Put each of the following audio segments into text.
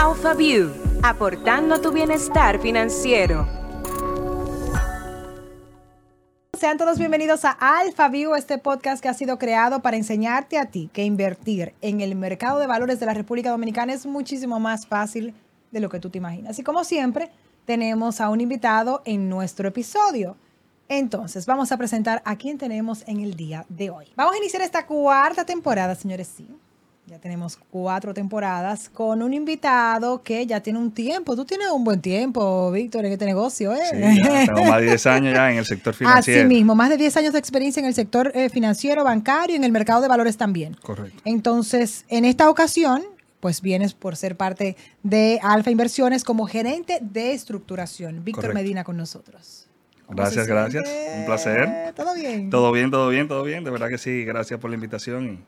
AlphaView, aportando a tu bienestar financiero. Sean todos bienvenidos a AlphaView, este podcast que ha sido creado para enseñarte a ti que invertir en el mercado de valores de la República Dominicana es muchísimo más fácil de lo que tú te imaginas. Y como siempre, tenemos a un invitado en nuestro episodio. Entonces, vamos a presentar a quién tenemos en el día de hoy. Vamos a iniciar esta cuarta temporada, señores, sí. Ya tenemos cuatro temporadas con un invitado que ya tiene un tiempo. Tú tienes un buen tiempo, Víctor, en este negocio, ¿eh? Sí, ya tengo más de 10 años ya en el sector financiero. Así mismo, más de 10 años de experiencia en el sector eh, financiero, bancario y en el mercado de valores también. Correcto. Entonces, en esta ocasión, pues vienes por ser parte de Alfa Inversiones como gerente de estructuración. Víctor Correcto. Medina con nosotros. ¿Cómo Gracias, gracias. Un placer. ¿Todo bien? Todo bien, todo bien, todo bien. De verdad que sí, gracias por la invitación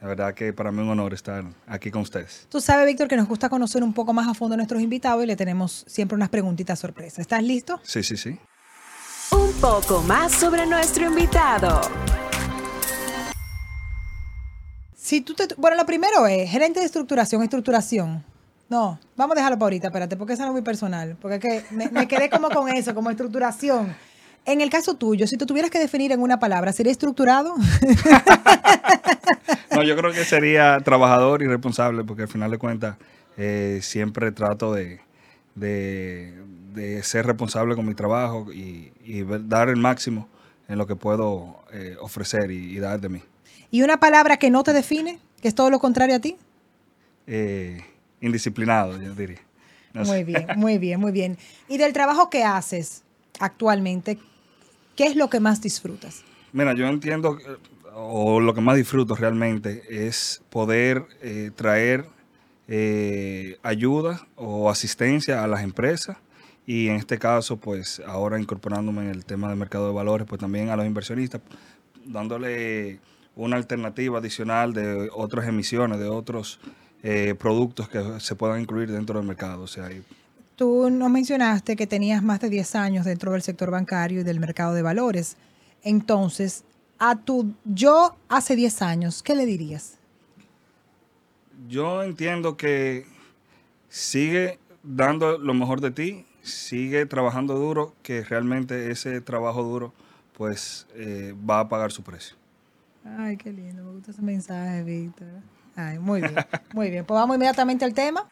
de verdad que para mí es un honor estar aquí con ustedes. Tú sabes, Víctor, que nos gusta conocer un poco más a fondo a nuestros invitados y le tenemos siempre unas preguntitas sorpresa. ¿Estás listo? Sí, sí, sí. Un poco más sobre nuestro invitado. Si tú te, bueno, lo primero es gerente de estructuración, estructuración. No, vamos a dejarlo para ahorita, espérate, porque eso no es muy personal. Porque es que me, me quedé como con eso, como estructuración. En el caso tuyo, si tú tuvieras que definir en una palabra, ¿sería estructurado? No, yo creo que sería trabajador y responsable porque al final de cuentas eh, siempre trato de, de- de ser responsable con mi trabajo y, dar el máximo en lo que puedo eh, ofrecer y, y dar de mí. ¿Y una palabra que no te define, que es todo lo contrario a ti? Eh, indisciplinado, yo diría. No sé. Muy bien, muy bien, muy bien. Y del trabajo que haces actualmente, ¿qué es lo que más disfrutas? Mira, yo entiendo, o lo que más disfruto realmente es poder eh, traer eh, ayuda o asistencia a las empresas y en este caso, pues ahora incorporándome en el tema del mercado de valores, pues también a los inversionistas, dándole una alternativa adicional de otras emisiones, de otros eh, productos que se puedan incluir dentro del mercado. O sea, y- Tú nos mencionaste que tenías más de 10 años dentro del sector bancario y del mercado de valores. Entonces, a tu yo hace 10 años, ¿qué le dirías? Yo entiendo que sigue dando lo mejor de ti, sigue trabajando duro, que realmente ese trabajo duro pues eh, va a pagar su precio. Ay, qué lindo, me gusta ese mensaje, Víctor. Ay, muy bien, muy bien. Pues vamos inmediatamente al tema.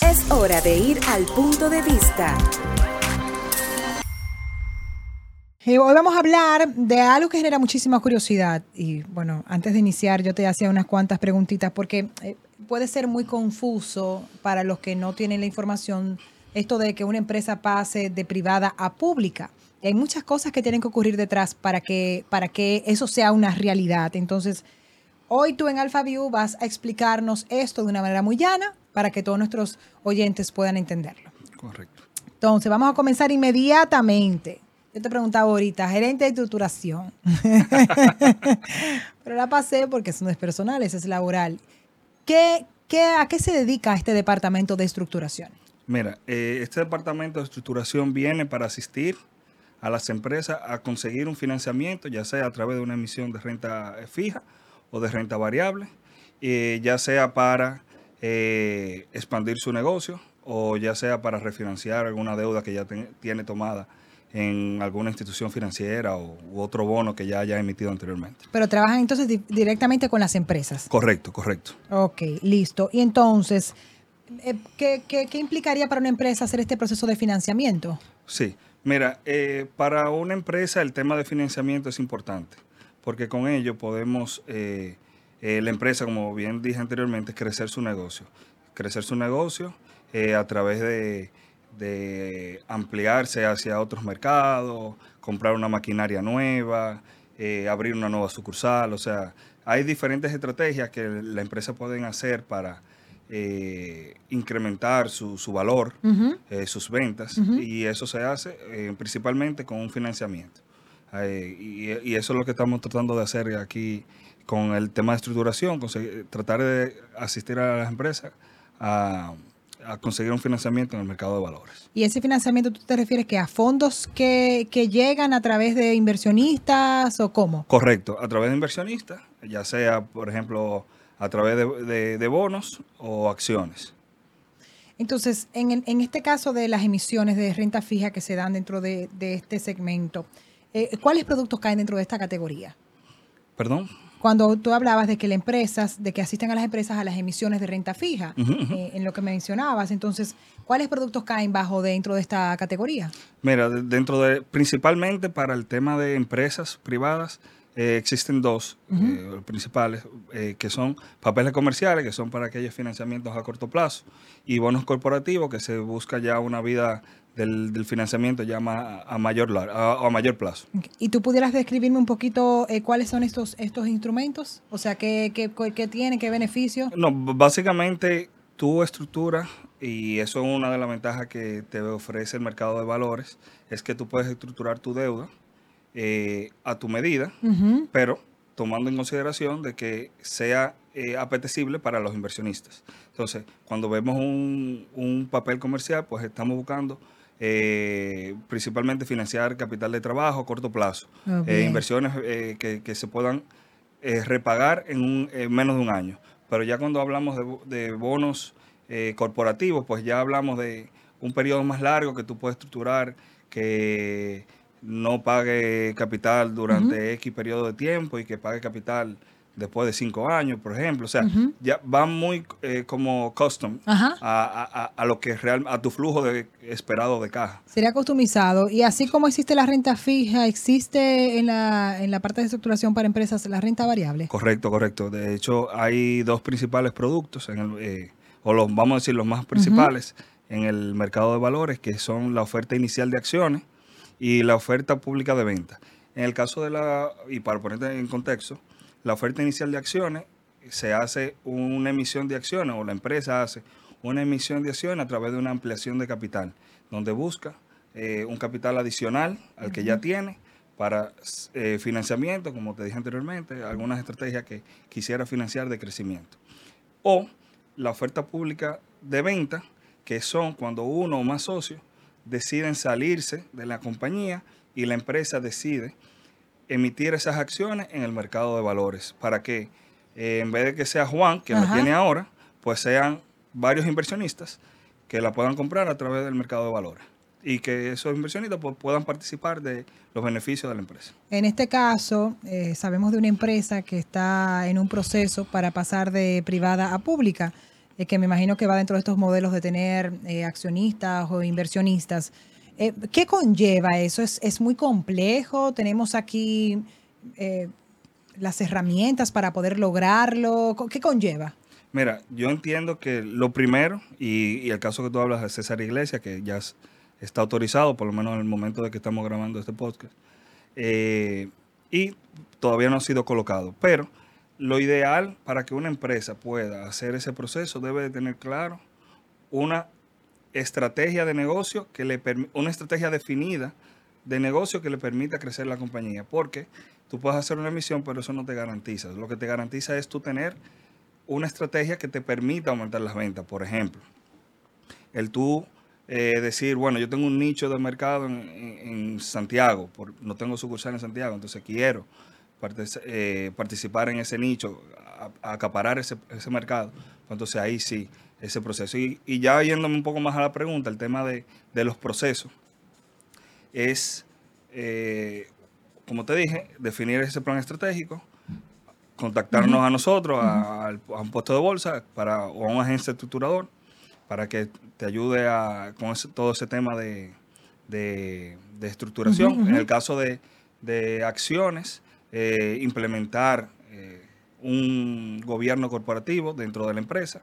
Es hora de ir al punto de vista. Hoy vamos a hablar de algo que genera muchísima curiosidad. Y bueno, antes de iniciar, yo te hacía unas cuantas preguntitas porque eh, puede ser muy confuso para los que no tienen la información esto de que una empresa pase de privada a pública. Hay muchas cosas que tienen que ocurrir detrás para que, para que eso sea una realidad. Entonces, hoy tú en AlphaView vas a explicarnos esto de una manera muy llana para que todos nuestros oyentes puedan entenderlo. Correcto. Entonces, vamos a comenzar inmediatamente. Yo te preguntaba ahorita, gerente de estructuración. Pero la pasé porque eso no es personal, eso es laboral. ¿Qué, qué, ¿A qué se dedica este departamento de estructuración? Mira, eh, este departamento de estructuración viene para asistir a las empresas a conseguir un financiamiento, ya sea a través de una emisión de renta eh, fija o de renta variable, eh, ya sea para eh, expandir su negocio o ya sea para refinanciar alguna deuda que ya ten- tiene tomada en alguna institución financiera o u otro bono que ya haya emitido anteriormente. Pero trabajan entonces di- directamente con las empresas. Correcto, correcto. Ok, listo. Y entonces, eh, ¿qué, qué, qué implicaría para una empresa hacer este proceso de financiamiento? Sí, mira, eh, para una empresa el tema de financiamiento es importante, porque con ello podemos, eh, eh, la empresa, como bien dije anteriormente, crecer su negocio. Crecer su negocio eh, a través de, de ampliarse hacia otros mercados, comprar una maquinaria nueva, eh, abrir una nueva sucursal, o sea, hay diferentes estrategias que la empresa pueden hacer para incrementar su, su valor, sus ventas, y eso se hace principalmente con un financiamiento. Y, y eso es lo que estamos tratando de hacer aquí con el tema de estructuración, conseguir- tratar de asistir a las empresas a, a conseguir un financiamiento en el mercado de valores. Y ese financiamiento, ¿tú te refieres que a fondos que, que llegan a través de inversionistas o cómo? Correcto, a través de inversionistas, ya sea, por ejemplo, a través de, de- de bonos o acciones. Entonces, en, este caso de las emisiones de renta fija que se dan dentro de, de este segmento, eh, ¿cuáles productos caen dentro de esta categoría? Perdón. Cuando tú hablabas de que las empresas, de que asisten a las empresas a las emisiones de renta fija, eh, en lo que mencionabas, entonces, ¿cuáles productos caen bajo dentro de esta categoría? Mira, de- dentro de, principalmente para el tema de empresas privadas, eh, existen dos eh, principales, eh, que son papeles comerciales, que son para aquellos financiamientos a corto plazo, y bonos corporativos, que se busca ya una vida del, del financiamiento ya ma- a, mayor, a, a mayor plazo. ¿Y tú pudieras describirme un poquito cuáles son estos, estos instrumentos? O sea, ¿qué, qué, qué tienen, qué beneficios? No, básicamente tu estructura, y eso es una de las ventajas que te ofrece el mercado de valores, es que tú puedes estructurar tu deuda eh, a tu medida, pero tomando en consideración de que sea eh, apetecible para los inversionistas. Entonces, cuando vemos un, un papel comercial, pues estamos buscando eh, principalmente financiar capital de trabajo a corto plazo, Ah, eh, inversiones que, que se puedan repagar en, un, en menos de un año. Pero ya cuando hablamos de, de bonos corporativos, pues ya hablamos de un periodo más largo que tú puedes estructurar, que no pague capital durante X periodo de tiempo y que pague capital después de cinco años, por ejemplo. O sea, ya va muy eh, como custom a- a- a lo que real, a tu flujo de, esperado de caja. Sería customizado. Y así como existe la renta fija, existe en la, en la parte de estructuración para empresas la renta variable. Correcto, correcto. De hecho, hay dos principales productos, en el, eh, o los, vamos a decir los más principales en el mercado de valores, que son la oferta inicial de acciones y la oferta pública de venta. En el caso de la, y para ponerte en contexto, la oferta inicial de acciones se hace una emisión de acciones o la empresa hace una emisión de acciones a través de una ampliación de capital, donde busca eh, un capital adicional al que ya tiene para eh, financiamiento, como te dije anteriormente, algunas estrategias que quisiera financiar de crecimiento. O la oferta pública de venta, que son cuando uno o más socios deciden salirse de la compañía y la empresa decide emitir esas acciones en el mercado de valores para que eh, en vez de que sea Juan, que la tiene ahora, pues sean varios inversionistas que la puedan comprar a través del mercado de valores y que esos inversionistas pues, puedan participar de los beneficios de la empresa. En este caso, eh, sabemos de una empresa que está en un proceso para pasar de privada a pública, eh, que me imagino que va dentro de estos modelos de tener eh, accionistas o inversionistas. Eh, ¿Qué conlleva eso? ¿Es, es muy complejo? ¿Tenemos aquí eh, las herramientas para poder lograrlo? ¿Qué conlleva? Mira, yo entiendo que lo primero, y, y el caso que tú hablas de César Iglesias, que ya es- está autorizado, por lo menos en el momento de que estamos grabando este podcast, y todavía no ha sido colocado. Pero lo ideal para que una empresa pueda hacer ese proceso debe de tener claro una estrategia de negocio que le una estrategia definida de negocio que le permita crecer la compañía, porque tú puedes hacer una emisión, pero eso no te garantiza. Lo que te garantiza es tú tener una estrategia que te permita aumentar las ventas. Por ejemplo, el tú eh, decir, bueno, yo tengo un nicho de mercado en, en- Santiago, por- no tengo sucursal en Santiago, entonces quiero eh, participar en ese nicho, a- a acaparar ese, ese mercado. Pues entonces ahí sí, ese proceso. Y, y ya yéndome un poco más a la pregunta, el tema de, de los procesos, es, eh, como te dije, definir ese plan estratégico, contactarnos a nosotros, a, un puesto de bolsa para, o a un agente estructurador para que te ayude a, con ese- todo ese tema de, de- de estructuración. En el caso de, de acciones, eh, implementar eh, un gobierno corporativo dentro de la empresa,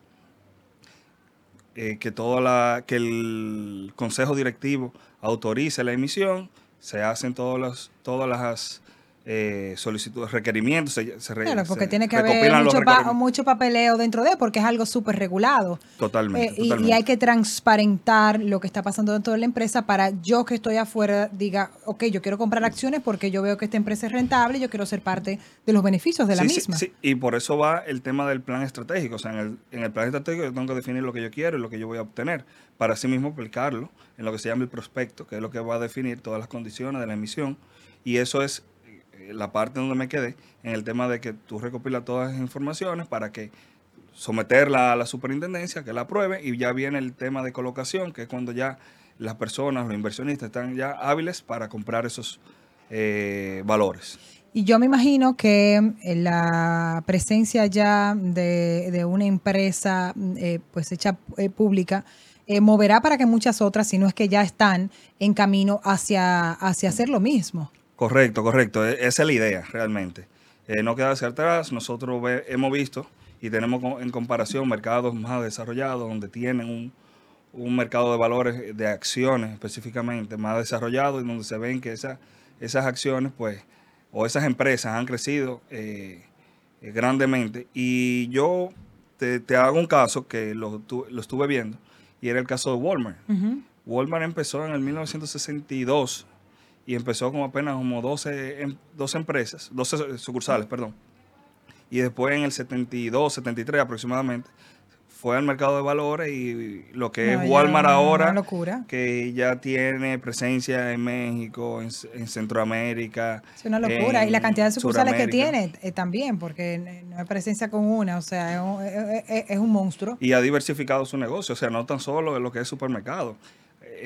eh, que, toda la, que el consejo directivo autorice la emisión, se hacen todos los, todas las eh, solicitudes, requerimientos. Se, se Claro, porque se tiene que haber mucho, pa- mucho papeleo dentro de, porque es algo súper regulado. Totalmente, Eh, y- hay que transparentar lo que está pasando dentro de la empresa para yo que estoy afuera diga, ok, yo quiero comprar acciones porque yo veo que esta empresa es rentable y yo quiero ser parte de los beneficios de la Sí, sí, misma. sí, y por eso va el tema del plan estratégico. O sea, en el, en el plan estratégico yo tengo que definir lo que yo quiero y lo que yo voy a obtener, para así mismo aplicarlo en lo que se llama el prospecto, que es lo que va a definir todas las condiciones de la emisión. Y eso es la parte donde me quedé, en el tema de que tú recopilas todas esas informaciones para que someterla a la superintendencia, que la apruebe, y ya viene el tema de colocación, que es cuando ya las personas, los inversionistas están ya hábiles para comprar esos eh, valores. Y yo me imagino que eh, la presencia ya de, de una empresa eh, pues hecha eh, pública moverá para que muchas otras, si no es que ya están en camino hacia, hacia hacer lo mismo. Correcto, correcto. E- Esa es la idea, realmente. Eh, no quedarse atrás. Nosotros ve- hemos visto y tenemos en comparación mercados más desarrollados donde tienen un, un mercado de valores de acciones específicamente más desarrollado y donde se ven que esa- esas acciones, pues, o esas empresas han crecido eh, eh, grandemente. Y yo te, te hago un caso que lo, tu- lo estuve viendo y era el caso de Walmart. Ujú. Walmart empezó en el 1962 y empezó con apenas como 12, em- 12 empresas, 12 sucursales, perdón. Y después en el 72, 73 aproximadamente, fue al mercado de valores y lo que No, es Walmart ahora, locura. que ya tiene presencia en México, en, Centroamérica. Es una locura. y la cantidad de sucursales que tiene eh, también, porque no hay presencia con una, o sea, es un, es- es un monstruo. y ha diversificado su negocio, o sea, no tan solo en lo que es supermercado.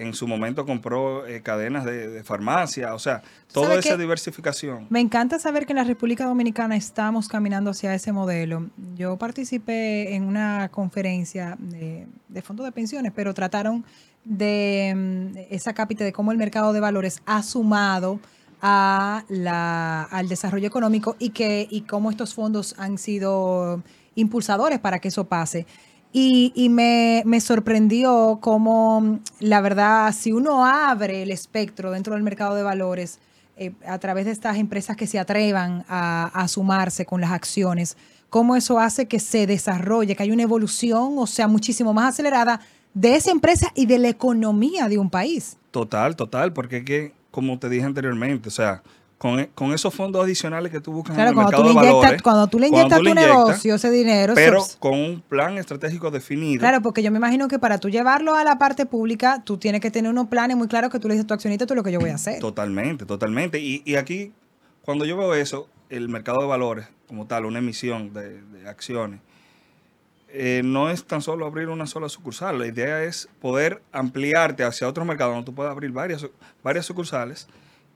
En su momento compró eh, cadenas de, de farmacia, o sea, toda ¿Sabe esa diversificación. Me encanta saber que en la República Dominicana estamos caminando hacia ese modelo. Yo participé en una conferencia de, de fondos de pensiones, pero trataron de mm, esa cápita de cómo el mercado de valores ha sumado a la, al desarrollo económico y que y cómo estos fondos han sido impulsadores para que eso pase. Y, me, me sorprendió cómo, mm, la verdad, si uno abre el espectro dentro del mercado de valores, eh, a través de estas empresas que se atrevan a, a sumarse con las acciones, cómo eso hace que se desarrolle, que haya una evolución, o sea, muchísimo más acelerada de esa empresa y de la economía de un país. Total, total, porque es que, como te dije anteriormente, o sea, con, e- con esos fondos adicionales que tú buscas Claro, en el cuando tú, mercado le de inyectas, valores, cuando tú le inyectas tú tu inyectas, negocio ese dinero, pero con un plan estratégico definido. Claro, porque yo me imagino que para tú llevarlo a la parte pública, tú tienes que tener unos planes muy claros que tú le dices a tu accionista, tú lo que yo voy a hacer. Totalmente, totalmente. Y, y aquí, cuando yo veo eso, el mercado de valores como tal, una emisión de, de acciones, eh, no es tan solo abrir una sola sucursal. La idea es poder ampliarte hacia otros mercados donde tú puedas abrir varias, varias sucursales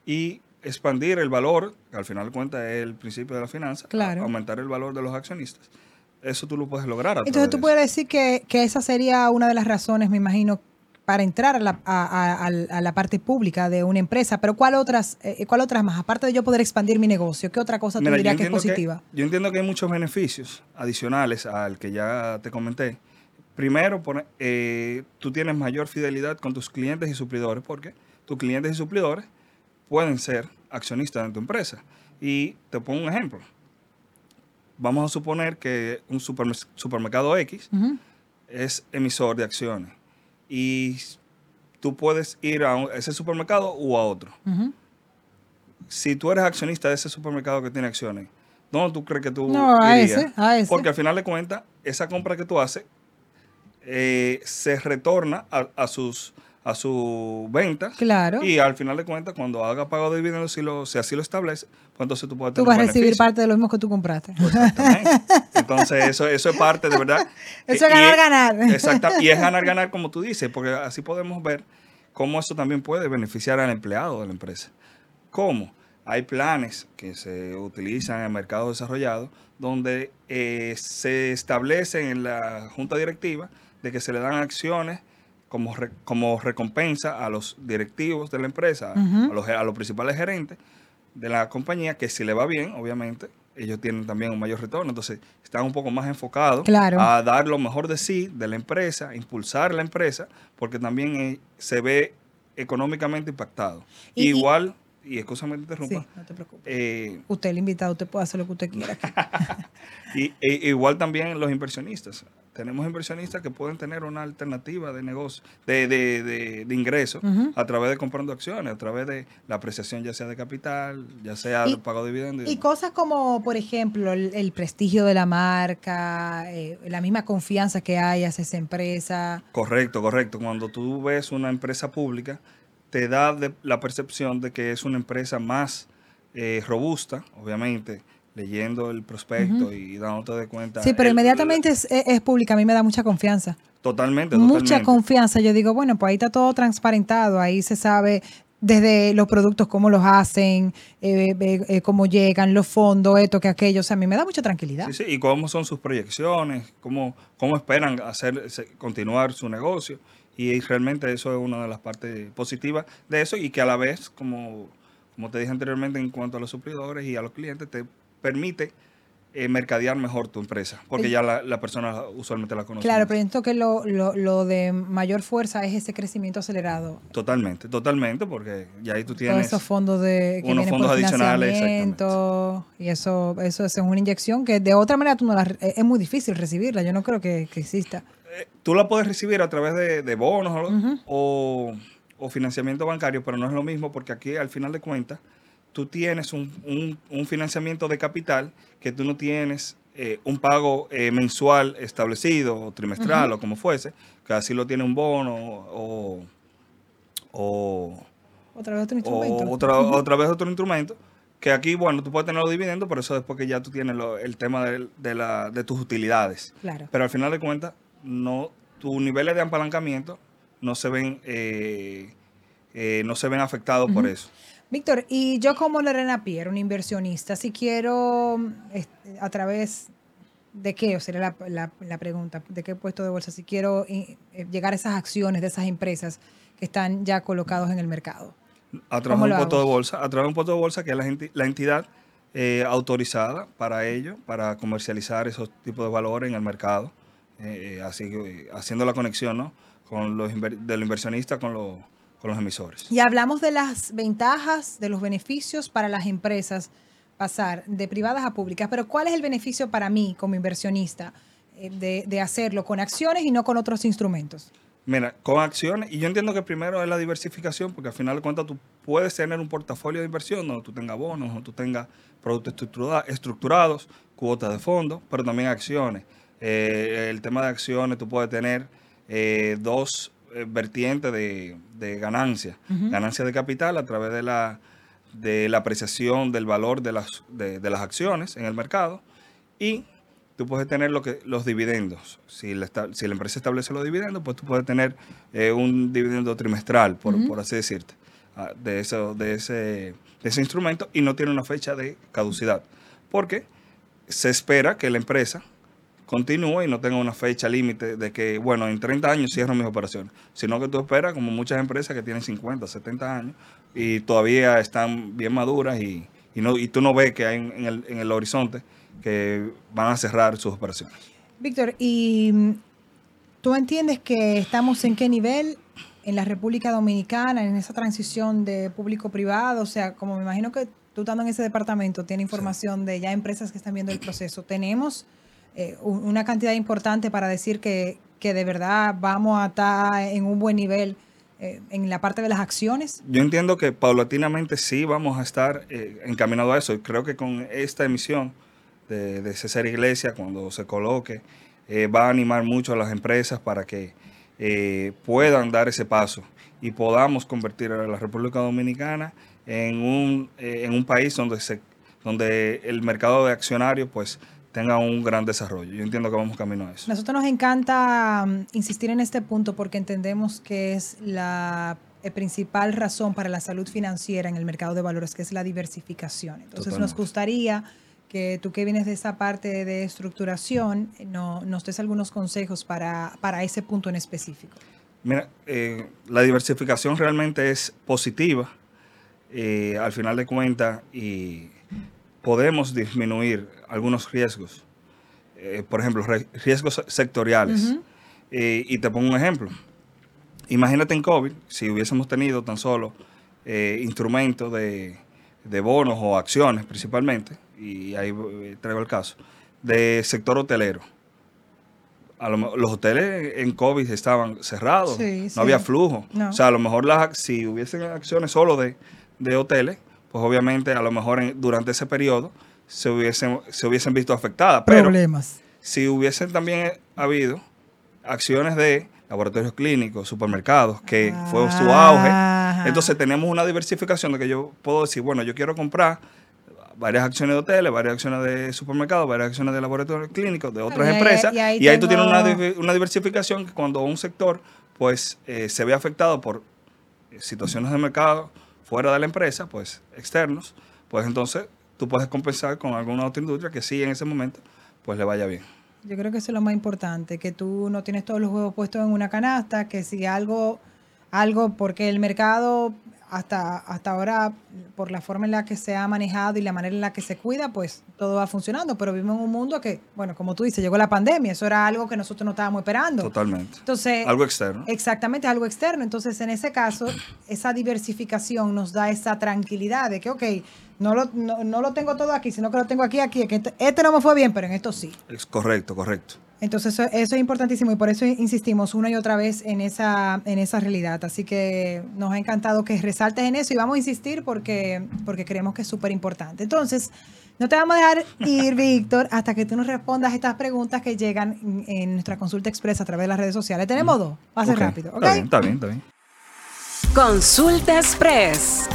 y expandir el valor, que al final de cuentas es el principio de la finanza, Claro. aumentar el valor de los accionistas. Eso tú lo puedes lograr. a Entonces tú de puedes decir que, que esa sería una de las razones, me imagino, para entrar a la, a, a- al- a la parte pública de una empresa. Pero ¿cuál otras, eh, cuál otras más? Aparte de yo poder expandir mi negocio, ¿qué otra cosa tú Mira, dirías que es positiva? yo entiendo que hay muchos beneficios adicionales al que ya te comenté. Primero, eh, tú tienes mayor fidelidad con tus clientes y suplidores porque tus clientes y suplidores pueden ser accionistas de tu empresa. Y te pongo un ejemplo. Vamos a suponer que un supermer- supermercado X es emisor de acciones y tú puedes ir a un- ese supermercado o a otro si tú eres accionista de ese supermercado que tiene acciones, ¿dónde tú crees que tú No, a irías? ese, a ese. Porque al final de cuentas, esa compra que tú haces eh, se retorna a, a sus a su venta. Claro. Y al final de cuentas, cuando haga pago de dividendos, si, lo, si así lo establece, pues entonces tú puedes Tú tener vas a recibir parte de lo mismo que tú compraste. Entonces, eso, eso es parte de verdad. Eso es ganar, ganar. Exacto. Y es ganar, ganar, como tú dices, porque así podemos ver cómo eso también puede beneficiar al empleado de la empresa. ¿Cómo? Hay planes que se utilizan en el mercado desarrollado donde eh, se establece en la junta directiva de que se le dan acciones como, re- como recompensa a los directivos de la empresa, a, los, a los principales gerentes de la compañía, que si le va bien, obviamente, ellos tienen también un mayor retorno. Entonces, están un poco más enfocados Claro. a dar lo mejor de sí, de la empresa, impulsar la empresa, porque también eh, se ve económicamente impactado. Y- Igual, y escúchame que te interrumpa, Sí, no te preocupes. eh, Usted el invitado, usted puede hacer lo que usted quiera. y, e- igual también los inversionistas. Tenemos inversionistas que pueden tener una alternativa de negocio, de, de, de, de ingreso, a través de comprando acciones, a través de la apreciación ya sea de capital, ya sea Y- de pago de dividendos. Y cosas como, por ejemplo, el, el prestigio de la marca, eh, la misma confianza que hay hacia esa empresa. Correcto, correcto. Cuando tú ves una empresa pública, te da de- la percepción de que es una empresa más eh, robusta, obviamente, leyendo el prospecto y dándote de cuenta. Sí, pero el- inmediatamente es, es- es pública. A mí me da mucha confianza. Totalmente, Mucha totalmente. confianza. Yo digo, bueno, pues ahí está todo transparentado. Ahí se sabe desde los productos, cómo los hacen, eh, eh, eh, cómo llegan, los fondos, esto, que aquello. O sea, a mí me da mucha tranquilidad. Sí, sí, y cómo son sus proyecciones, cómo, cómo esperan hacer, continuar su negocio. Y realmente eso es una de las partes positivas de eso y que a la vez, como, como te dije anteriormente, en cuanto a los suplidores y a los clientes, te permite eh, mercadear mejor tu empresa, porque El- ya la, la persona usualmente la conoce. Claro, pero yo siento que lo, lo, lo de mayor fuerza es ese crecimiento acelerado. Totalmente, totalmente, porque ya ahí tú Todos tienes... esos fondos de que unos fondos por adicionales, y eso eso es una inyección que de otra manera tú no la, es muy difícil recibirla. Yo no creo que, que exista. eh, tú la puedes recibir a través de, de bonos o, o financiamiento bancario, pero no es lo mismo porque aquí al final de cuentas tú tienes un, un- un financiamiento de capital que tú no tienes eh, un pago eh, mensual establecido o trimestral o como fuese, que así lo tiene un bono o, o, Otra vez otro instrumento. otra, otra vez otro instrumento. Que aquí, bueno, tú puedes tener los dividendos, pero eso después que ya tú tienes lo- el tema de, la, de tus utilidades. Claro. Pero al final de cuentas, no, tus niveles de apalancamiento no se ven, eh, eh, no se ven afectados por eso. Víctor, y yo como Lorena Pierre, un inversionista, si quiero a través de qué, o sería la, la- la pregunta, de qué puesto de bolsa, si quiero eh, eh, llegar a esas acciones de esas empresas que están ya colocados en el mercado. A través ¿Cómo de un puesto de bolsa, a través de un puesto de bolsa que es la, enti- la entidad eh, autorizada para ello, para comercializar esos tipos de valores en el mercado, eh, así que, haciendo la conexión ¿no? con los inver- del inversionista con, los con los emisores. Y hablamos de las ventajas, de los beneficios para las empresas pasar de privadas a públicas, pero ¿cuál es el beneficio para mí como inversionista eh, de, de hacerlo con acciones y no con otros instrumentos? Mira, con acciones, y yo entiendo que primero es la diversificación, porque al final de cuentas tú puedes tener un portafolio de inversión donde tú tengas bonos, donde tú tengas productos estructura- estructurados, cuotas de fondo, pero también acciones. Eh, el tema de acciones, tú puedes tener eh, dos eh, vertientes de, de ganancia. Ganancia de capital a través de la, de la apreciación del valor de las, de, de las acciones en el mercado y tú puedes tener lo que, los dividendos. Si la, esta- si la empresa establece los dividendos, pues tú puedes tener eh, un dividendo trimestral, por, por así decirte, ah, de, eso, de, ese, de ese instrumento y no tiene una fecha de caducidad. Porque se espera que la empresa continúe y no tenga una fecha límite de que, bueno, en 30 años cierro mis operaciones, sino que tú esperas, como muchas empresas que tienen 50, 70 años y todavía están bien maduras y, y no, y tú no ves que hay en, el, en el horizonte que van a cerrar sus operaciones. Víctor, ¿y tú entiendes que estamos en qué nivel en la República Dominicana, en esa transición de público-privado? O sea, como me imagino que tú estando en ese departamento, tiene información de ya empresas que están viendo el proceso. ¿Tenemos eh, un- una cantidad importante para decir que, que de verdad vamos a estar en un buen nivel eh, en la parte de las acciones? Yo entiendo que paulatinamente sí vamos a estar eh, encaminados a eso. Y creo que con esta emisión de, de César Iglesia, cuando se coloque, eh, va a animar mucho a las empresas para que puedan dar ese paso y podamos convertir a la República Dominicana en un, en un país donde, se, donde el mercado de accionarios pues tenga un gran desarrollo. Yo entiendo que vamos camino a eso. Nosotros nos encanta mm, insistir en este punto porque entendemos que es la eh, principal razón para la salud financiera en el mercado de valores, que es la diversificación. Entonces nos gustaría que tú que vienes de esa parte de estructuración eh, no- nos des algunos consejos para, para ese punto en específico. Mira, eh, la diversificación realmente es positiva eh, al final de cuentas y podemos disminuir algunos riesgos. Eh, por ejemplo, riesgos sectoriales. Eh, y te pongo un ejemplo. Imagínate en COVID, si hubiésemos tenido tan solo eh, instrumentos de, de bonos o acciones principalmente, y ahí traigo el caso, de sector hotelero. A lo los hoteles en COVID estaban cerrados, Sí, no sí. había flujo. No. O sea, a lo mejor las, si hubiesen acciones solo de, de hoteles, pues obviamente a lo mejor en- durante ese periodo se hubiesen, se hubiesen visto afectadas. Pero Problemas. si hubiesen también habido acciones de laboratorios clínicos, supermercados, que fue su Ajá. auge, entonces tenemos una diversificación de que yo puedo decir, bueno, yo quiero comprar varias acciones de hoteles, varias acciones de supermercados, varias acciones de laboratorios clínicos, de otras y ahí- empresas. y ahí Y ahí tú tienes una diversificación que cuando un sector pues eh, se ve afectado por eh, situaciones de mercado fuera de la empresa, pues externos, pues entonces tú puedes compensar con alguna otra industria que sí en ese momento pues le vaya bien. Yo creo que eso es lo más importante, que tú no tienes todos los huevos puestos en una canasta, que si algo, algo, porque el mercado hasta, hasta ahora, por la forma en la que se ha manejado y la manera en la que se cuida, pues todo va funcionando, pero vivimos en un mundo que, bueno, como tú dices, llegó la pandemia, eso era algo que nosotros no estábamos esperando. Totalmente. Entonces, Algo externo. Exactamente, algo externo. Entonces, en ese caso, esa diversificación nos da esa tranquilidad de que, ok, no lo, no, no lo tengo todo aquí, sino que lo tengo aquí, aquí, que este, este no me fue bien, pero en esto sí. Es correcto, correcto. Entonces, eso, eso es importantísimo y por eso insistimos una y otra vez en esa, en esa realidad. Así que nos ha encantado que resaltes en eso y vamos a insistir porque, porque creemos que es súper importante. Entonces, no te vamos a dejar ir, Víctor, hasta que tú nos respondas estas preguntas que llegan en, en nuestra consulta expresa a través de las redes sociales. Tenemos dos. Va a ser rápido. ¿ok? Está bien, está bien, está bien. Consulta Express.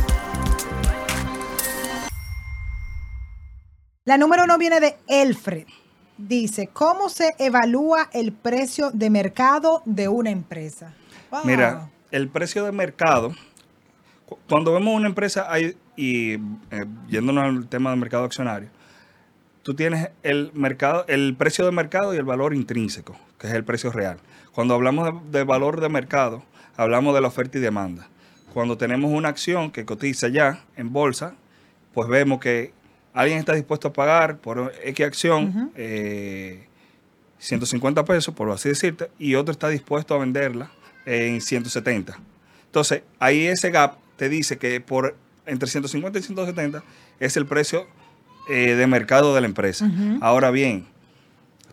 La número uno viene de Elfred. Dice, ¿cómo se evalúa el precio de mercado de una empresa? Mira, el precio de mercado, cu- cuando vemos una empresa hay, y eh, yéndonos al tema del mercado accionario, tú tienes el mercado, el precio de mercado y el valor intrínseco, que es el precio real. Cuando hablamos de, de valor de mercado, hablamos de la oferta y demanda. Cuando tenemos una acción que cotiza ya en bolsa, pues vemos que alguien está dispuesto a pagar por X acción eh, 150 pesos, por así decirte, y otro está dispuesto a venderla en 170. Entonces, ahí ese gap te dice que por entre 150 y 170 es el precio eh, de mercado de la empresa. Ahora bien,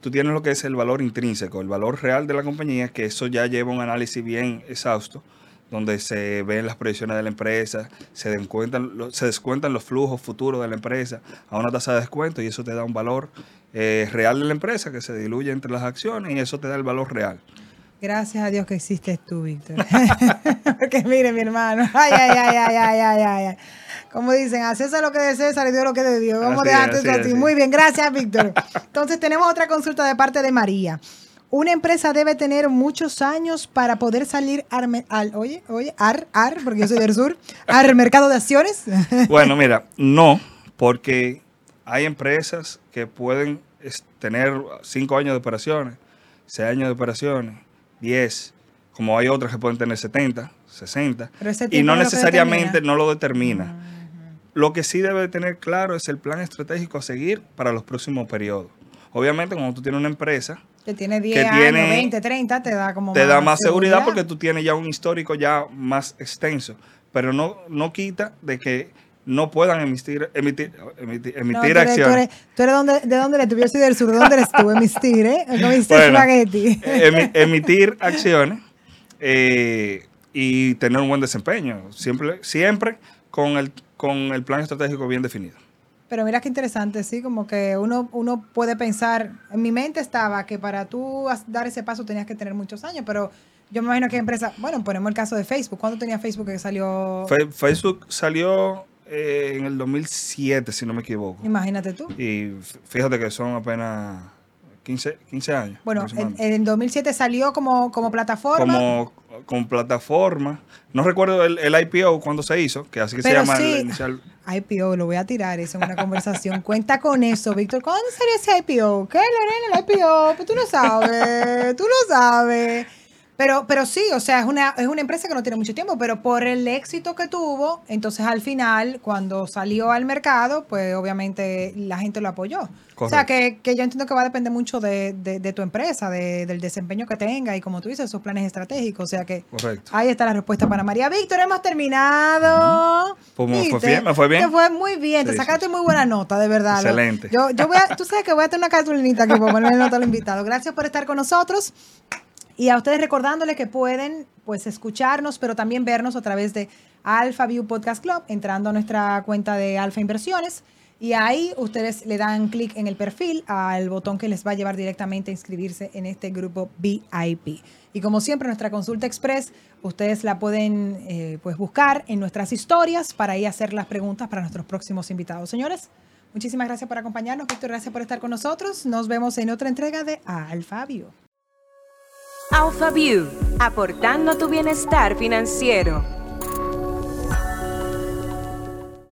tú tienes lo que es el valor intrínseco, el valor real de la compañía, que eso ya lleva un análisis bien exhausto, donde se ven las proyecciones de la empresa, se descuentan, se descuentan los flujos futuros de la empresa a una tasa de descuento y eso te da un valor eh, real de la empresa que se diluye entre las acciones y eso te da el valor real. Gracias a Dios que existes tú, Víctor. Porque mire, mi hermano. Ay, ay, ay, ay, ay, ay, ay, ay. Como dicen, a César lo que de César y Dios lo que de Dios. Vamos a así. así. Muy bien, gracias, Víctor. Entonces, tenemos otra consulta de parte de María. Una empresa debe tener muchos años para poder salir al, oye, oye, ar, ar, porque yo soy del sur, al mercado de acciones. Bueno, mira, no, porque hay empresas que pueden tener cinco años de operaciones, seis años de operaciones, 10, como hay otras que pueden tener 70, 60, Pero ese y no lo necesariamente determina. no lo determina. Lo que sí debe tener claro es el plan estratégico a seguir para los próximos periodos. Obviamente, cuando tú tienes una empresa, Que tiene 10 Que años, tiene- 20, 30, te da como te da más seguridad porque tú tienes ya un histórico ya más extenso, pero no, no quita de que no puedan emitir, emitir, emitir, No, emitir eres- acciones. Tú eres, tú eres donde, ¿De dónde eres tú? Yo soy del sur. ¿De dónde eres tú? Emistir, ¿eh? Bueno, emi- emitir acciones eh, y tener un buen desempeño, siempre, siempre con el, con el plan estratégico bien definido. Pero mira qué interesante, sí, como que uno, uno puede pensar, en mi mente estaba que para tú dar ese paso tenías que tener muchos años, pero yo me imagino que empresa, bueno, ponemos el caso de Facebook, ¿cuándo tenía Facebook que salió? Facebook salió eh, en el 2007, si no me equivoco. Imagínate tú. Y fíjate que son apenas 15, 15 años. Bueno, en, en 2007 salió como, como plataforma. como con plataforma. No recuerdo el, el IPO cuando se hizo, que así que Pero se llama sí. el inicial. IPO, lo voy a tirar eso en una conversación. Cuenta con eso, Víctor. ¿Cuándo salió ese IPO? ¿Qué, Lorena, el IPO? Pues tú no sabes, tú no sabes. Pero, pero sí, o sea, es una, es una empresa que no tiene mucho tiempo, pero por el éxito que tuvo, entonces al final, cuando salió al mercado, pues obviamente la gente lo apoyó. O sea, Correcto. que, que yo entiendo que va a depender mucho de, de- de tu empresa, de- del desempeño que tenga y como tú dices, esos planes estratégicos. O sea que Correcto. ahí está la respuesta para María. Víctor, hemos terminado. Pues me fue bien, me fue bien. Te fue muy bien, te sacaste sí, muy buena nota, de verdad. Excelente. Yo, yo voy a, tú sabes que voy a tener una cartulinita aquí para ponerle nota al invitado. Gracias por estar con nosotros. Y a ustedes recordándole que pueden pues escucharnos, pero también vernos a través de Alpha View Podcast Club, entrando a nuestra cuenta de Alfa Inversiones. Y ahí ustedes le dan clic en el perfil al botón que les va a llevar directamente a inscribirse en este grupo VIP. Y como siempre, nuestra consulta express, ustedes la pueden eh, pues buscar en nuestras historias para ahí hacer las preguntas para nuestros próximos invitados. Señores, Muchísimas gracias por acompañarnos, Víctor. Gracias por estar con nosotros. Nos vemos en otra entrega de Alfabio. AlphaView, aportando tu bienestar financiero.